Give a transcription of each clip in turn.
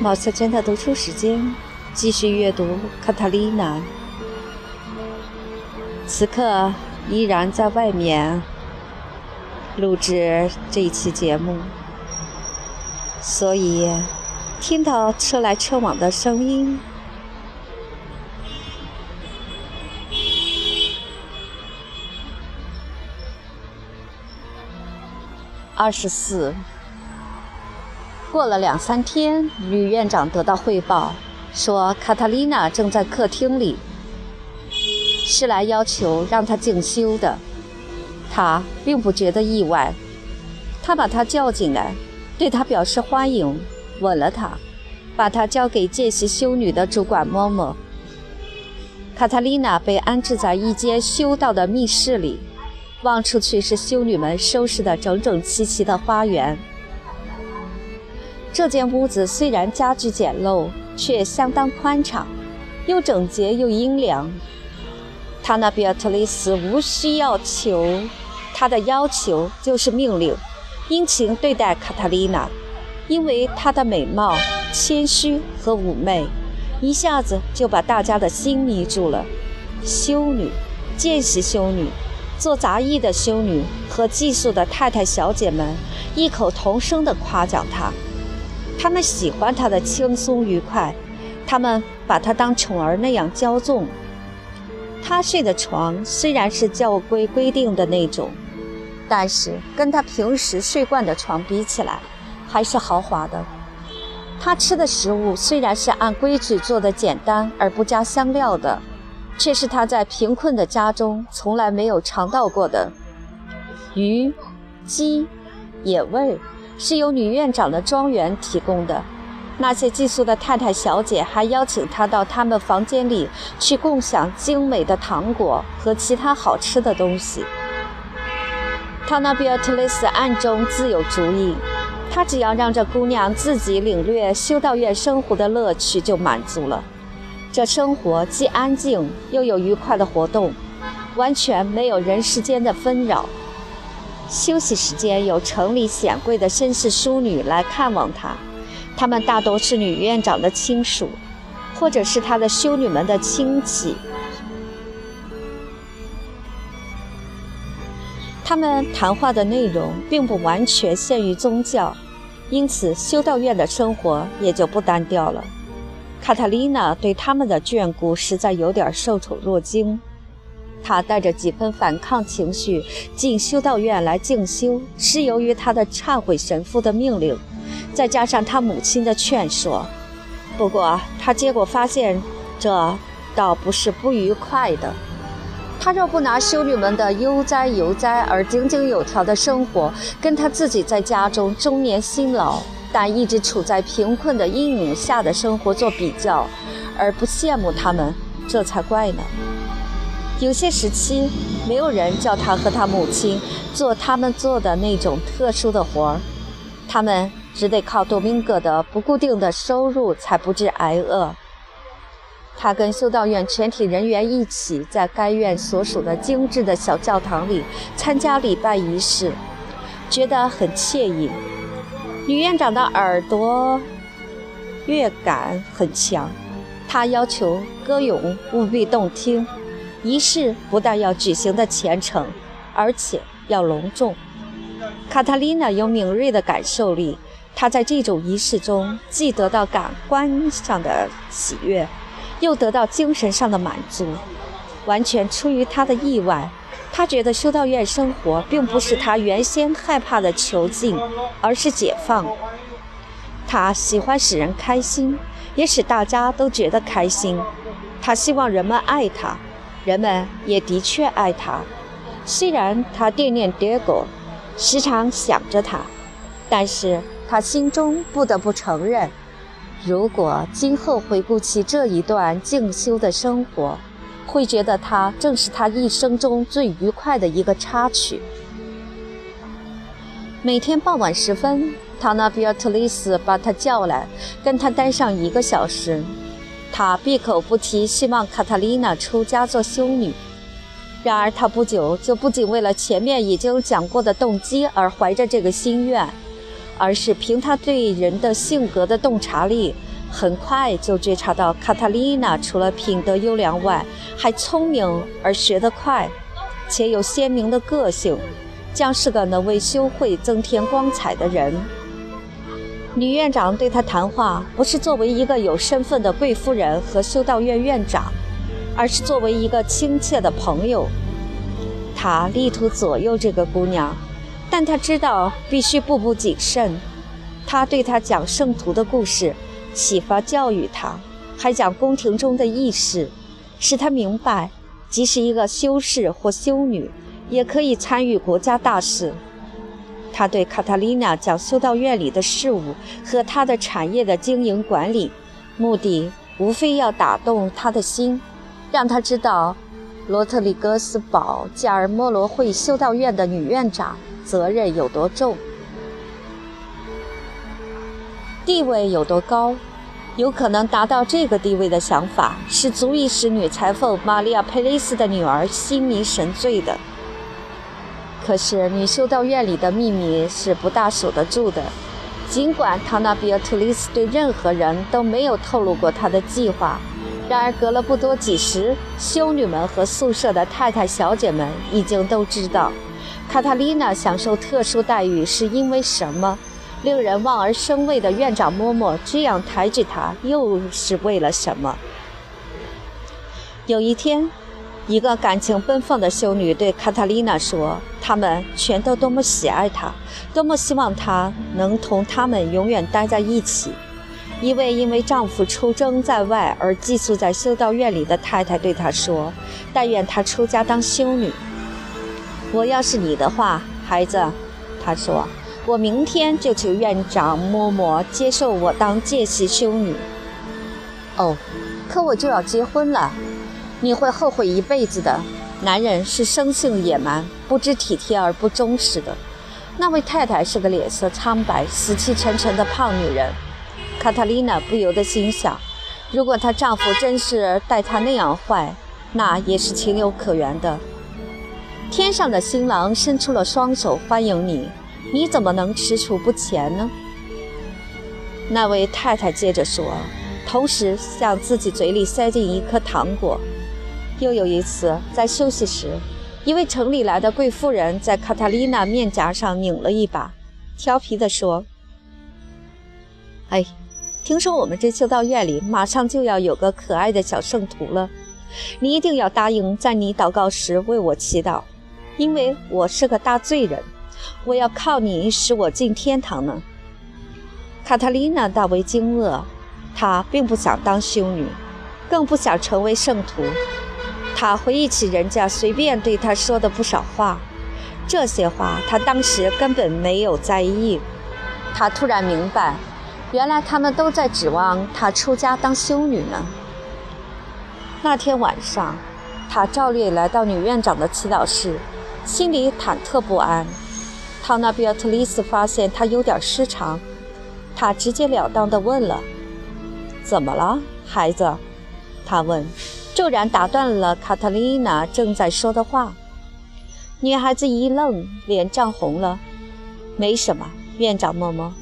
毛小娟的读书时间，继续阅读《卡塔丽娜》。此刻依然在外面录制这一期节目，所以听到车来车往的声音。二十四。过了两三天，女院长得到汇报，说卡塔丽娜正在客厅里，是来要求让她静修的。她并不觉得意外，他把她叫进来，对她表示欢迎，吻了她，把她交给见习修女的主管嬷嬷。卡塔丽娜被安置在一间修道的密室里，望出去是修女们收拾的整整齐齐的花园。这间屋子虽然家具简陋，却相当宽敞，又整洁又阴凉。他那比尔特雷斯无需要求，他的要求就是命令，殷勤对待卡塔丽娜，因为她的美貌、谦虚和妩媚，一下子就把大家的心迷住了。修女、见习修女、做杂役的修女和寄宿的太太小姐们异口同声地夸奖她。他们喜欢他的轻松愉快，他们把他当宠儿那样骄纵。他睡的床虽然是教规规定的那种，但是跟他平时睡惯的床比起来，还是豪华的。他吃的食物虽然是按规矩做的简单而不加香料的，却是他在贫困的家中从来没有尝到过的鱼、鸡、野味。是由女院长的庄园提供的。那些寄宿的太太小姐还邀请他到他们房间里去共享精美的糖果和其他好吃的东西。他那比尔特雷斯暗中自有主意，他只要让这姑娘自己领略修道院生活的乐趣就满足了。这生活既安静又有愉快的活动，完全没有人世间的纷扰。休息时间有城里显贵的绅士淑女来看望他，他们大多是女院长的亲属，或者是她的修女们的亲戚。他们谈话的内容并不完全限于宗教，因此修道院的生活也就不单调了。卡塔丽娜对他们的眷顾实在有点受宠若惊。他带着几分反抗情绪进修道院来静修，是由于他的忏悔神父的命令，再加上他母亲的劝说。不过，他结果发现，这倒不是不愉快的。他若不拿修女们的悠哉悠哉而井井有条的生活，跟他自己在家中终年辛劳，但一直处在贫困的阴影下的生活做比较，而不羡慕他们，这才怪呢。有些时期，没有人叫他和他母亲做他们做的那种特殊的活儿，他们只得靠多明戈的不固定的收入才不致挨饿。他跟修道院全体人员一起在该院所属的精致的小教堂里参加礼拜仪式，觉得很惬意。女院长的耳朵乐感很强，她要求歌咏务必动听。仪式不但要举行的虔诚，而且要隆重。卡塔琳娜有敏锐的感受力，她在这种仪式中既得到感官上的喜悦，又得到精神上的满足。完全出于她的意外，她觉得修道院生活并不是她原先害怕的囚禁，而是解放。她喜欢使人开心，也使大家都觉得开心。她希望人们爱她。人们也的确爱他，虽然他惦念 Diego，时常想着他，但是他心中不得不承认，如果今后回顾起这一段静修的生活，会觉得他正是他一生中最愉快的一个插曲。每天傍晚时分，塔纳比尔特丽斯把他叫来，跟他待上一个小时。他闭口不提希望卡塔丽娜出家做修女，然而他不久就不仅为了前面已经讲过的动机而怀着这个心愿，而是凭他对人的性格的洞察力很快就觉察到卡塔丽娜除了品德优良外，还聪明而学得快，且有鲜明的个性，将是个能为修会增添光彩的人。女院长对她谈话，不是作为一个有身份的贵夫人和修道院院长，而是作为一个亲切的朋友。他力图左右这个姑娘，但他知道必须步步谨慎。他对她讲圣徒的故事。启发教育他，还讲宫廷中的轶事，使他明白，即使一个修士或修女，也可以参与国家大事。他对卡塔琳娜讲修道院里的事务和他的产业的经营管理，目的无非要打动他的心，让他知道罗特里格斯堡加尔莫罗会修道院的女院长责任有多重，地位有多高。有可能达到这个地位的想法，是足以使女裁缝玛利亚·佩雷斯的女儿心迷神醉的。可是，女修道院里的秘密是不大守得住的。尽管唐纳比尔特丽斯对任何人都没有透露过他的计划，然而隔了不多几时，修女们和宿舍的太太小姐们已经都知道，卡塔丽娜享受特殊待遇是因为什么。令人望而生畏的院长嬷嬷这样抬举她，又是为了什么？有一天，一个感情奔放的修女对卡塔丽娜说：“他们全都多么喜爱她，多么希望她能同他们永远待在一起。”一位因为丈夫出征在外而寄宿在修道院里的太太对她说：“但愿她出家当修女。”我要是你的话，孩子，她说。我明天就求院长嬷嬷接受我当见习修女。哦，可我就要结婚了，你会后悔一辈子的。男人是生性野蛮、不知体贴而不忠实的。那位太太是个脸色苍白、死气沉沉的胖女人。卡塔琳娜不由得心想：如果她丈夫真是待她那样坏，那也是情有可原的。天上的新郎伸出了双手欢迎你。你怎么能踟蹰不前呢？那位太太接着说，同时向自己嘴里塞进一颗糖果。又有一次，在休息时，一位城里来的贵妇人在卡塔丽娜面颊上拧了一把，调皮地说：“哎，听说我们这修道院里马上就要有个可爱的小圣徒了，你一定要答应在你祷告时为我祈祷，因为我是个大罪人。”我要靠你使我进天堂呢。卡塔琳娜大为惊愕，她并不想当修女，更不想成为圣徒。他回忆起人家随便对他说的不少话，这些话他当时根本没有在意。他突然明白，原来他们都在指望他出家当修女呢。那天晚上，他照例来到女院长的祈祷室，心里忐忑不安。康纳比尔特丽斯发现他有点失常，他直截了当地问了：“怎么了，孩子？”他问，骤然打断了卡特琳娜正在说的话。女孩子一愣，脸涨红了。“没什么，院长嬷嬷，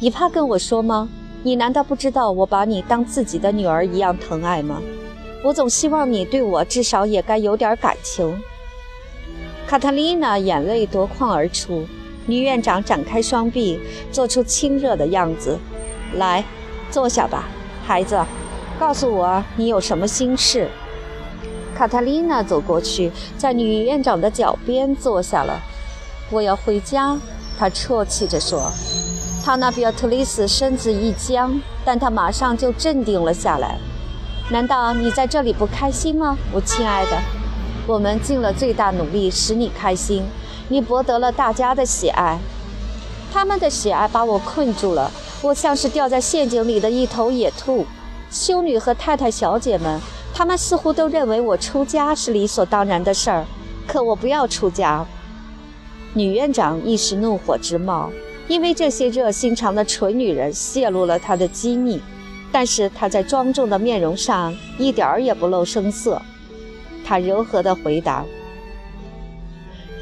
你怕跟我说吗？你难道不知道我把你当自己的女儿一样疼爱吗？我总希望你对我至少也该有点感情。”卡特琳娜眼泪夺眶而出，女院长展开双臂，做出亲热的样子。来，坐下吧，孩子，告诉我你有什么心事。卡塔琳娜走过去，在女院长的脚边坐下了。我要回家，她啜泣着说。塔纳比尔特丽斯身子一僵，但她马上就镇定了下来。难道你在这里不开心吗，我亲爱的？我们尽了最大努力使你开心，你博得了大家的喜爱。他们的喜爱把我困住了，我像是掉在陷阱里的一头野兔。修女和太太小姐们，她们似乎都认为我出家是理所当然的事儿。可我不要出家。女院长一时怒火直冒，因为这些热心肠的蠢女人泄露了她的机密。但是她在庄重的面容上一点儿也不露声色。他柔和地回答：“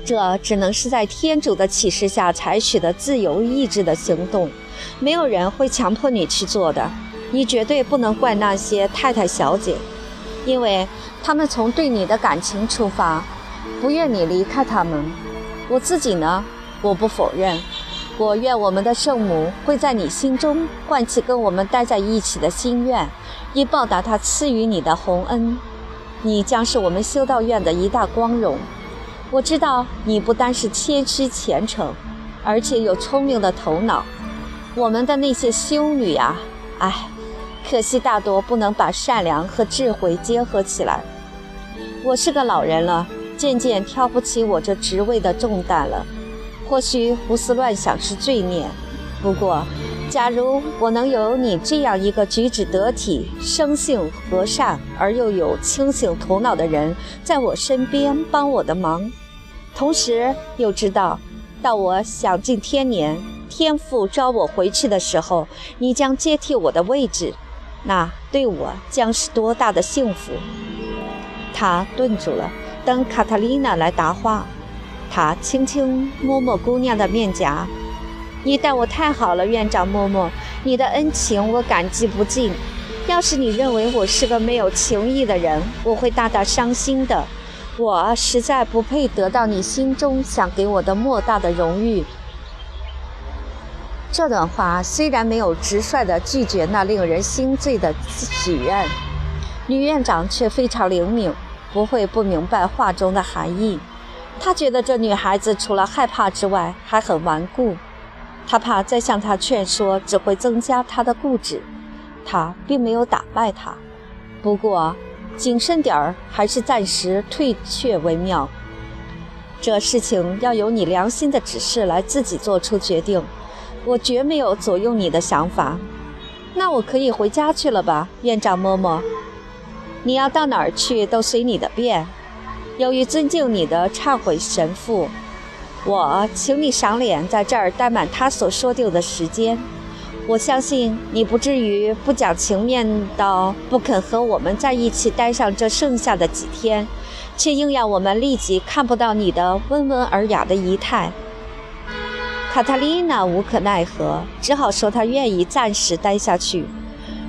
这只能是在天主的启示下采取的自由意志的行动，没有人会强迫你去做的。你绝对不能怪那些太太小姐，因为他们从对你的感情出发，不愿你离开他们。我自己呢，我不否认，我愿我们的圣母会在你心中唤起跟我们待在一起的心愿，以报答他赐予你的洪恩。你将是我们修道院的一大光荣。我知道你不单是谦虚虔诚，而且有聪明的头脑。我们的那些修女呀，唉。可惜，大多不能把善良和智慧结合起来。我是个老人了，渐渐挑不起我这职位的重担了。或许胡思乱想是罪孽，不过，假如我能有你这样一个举止得体、生性和善而又有清醒头脑的人在我身边帮我的忙，同时又知道，到我享尽天年，天父召我回去的时候，你将接替我的位置。那对我将是多大的幸福！他顿住了，等卡塔琳娜来答话。他轻轻摸摸姑娘的面颊：“你待我太好了，院长嬷嬷，你的恩情我感激不尽。要是你认为我是个没有情义的人，我会大大伤心的。我实在不配得到你心中想给我的莫大的荣誉。”这段话虽然没有直率地拒绝那令人心醉的许愿，女院长却非常灵敏，不会不明白话中的含义。她觉得这女孩子除了害怕之外，还很顽固。她怕再向她劝说，只会增加她的固执。她并没有打败她，不过谨慎点儿，还是暂时退却为妙。这事情要由你良心的指示来自己做出决定。我绝没有左右你的想法，那我可以回家去了吧，院长嬷嬷？你要到哪儿去都随你的便。由于尊敬你的忏悔神父，我请你赏脸在这儿待满他所说定的时间。我相信你不至于不讲情面到不肯和我们在一起待上这剩下的几天，却硬要我们立即看不到你的温文尔雅的仪态。卡塔琳娜无可奈何，只好说她愿意暂时待下去。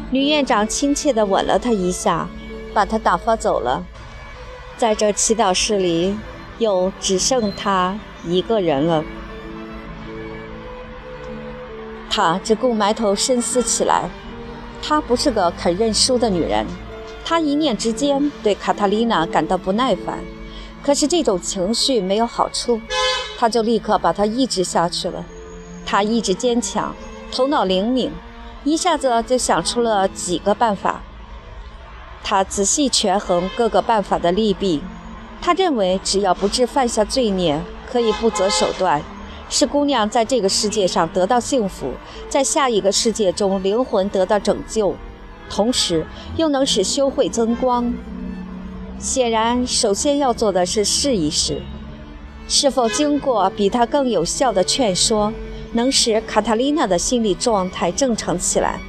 女院长亲切地吻了她一下，把她打发走了。在这祈祷室里，又只剩她一个人了。她只顾埋头深思起来。她不是个肯认输的女人。她一念之间对卡塔琳娜感到不耐烦，可是这种情绪没有好处。他就立刻把它抑制下去了。他意志坚强，头脑灵敏，一下子就想出了几个办法。他仔细权衡各个办法的利弊。他认为，只要不致犯下罪孽，可以不择手段，使姑娘在这个世界上得到幸福，在下一个世界中灵魂得到拯救，同时又能使修会增光。显然，首先要做的是试一试。是否经过比他更有效的劝说，能使卡塔琳娜的心理状态正常起来？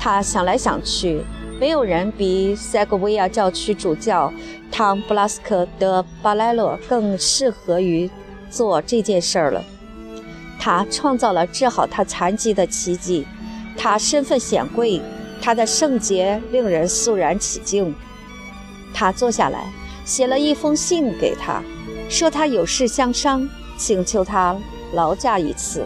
他想来想去，没有人比塞格维亚教区主教汤布拉斯科德巴莱洛更适合于做这件事儿了。他创造了治好他残疾的奇迹，他身份显贵，他的圣洁令人肃然起敬。他坐下来，写了一封信给他。说他有事相商，请求他劳驾一次。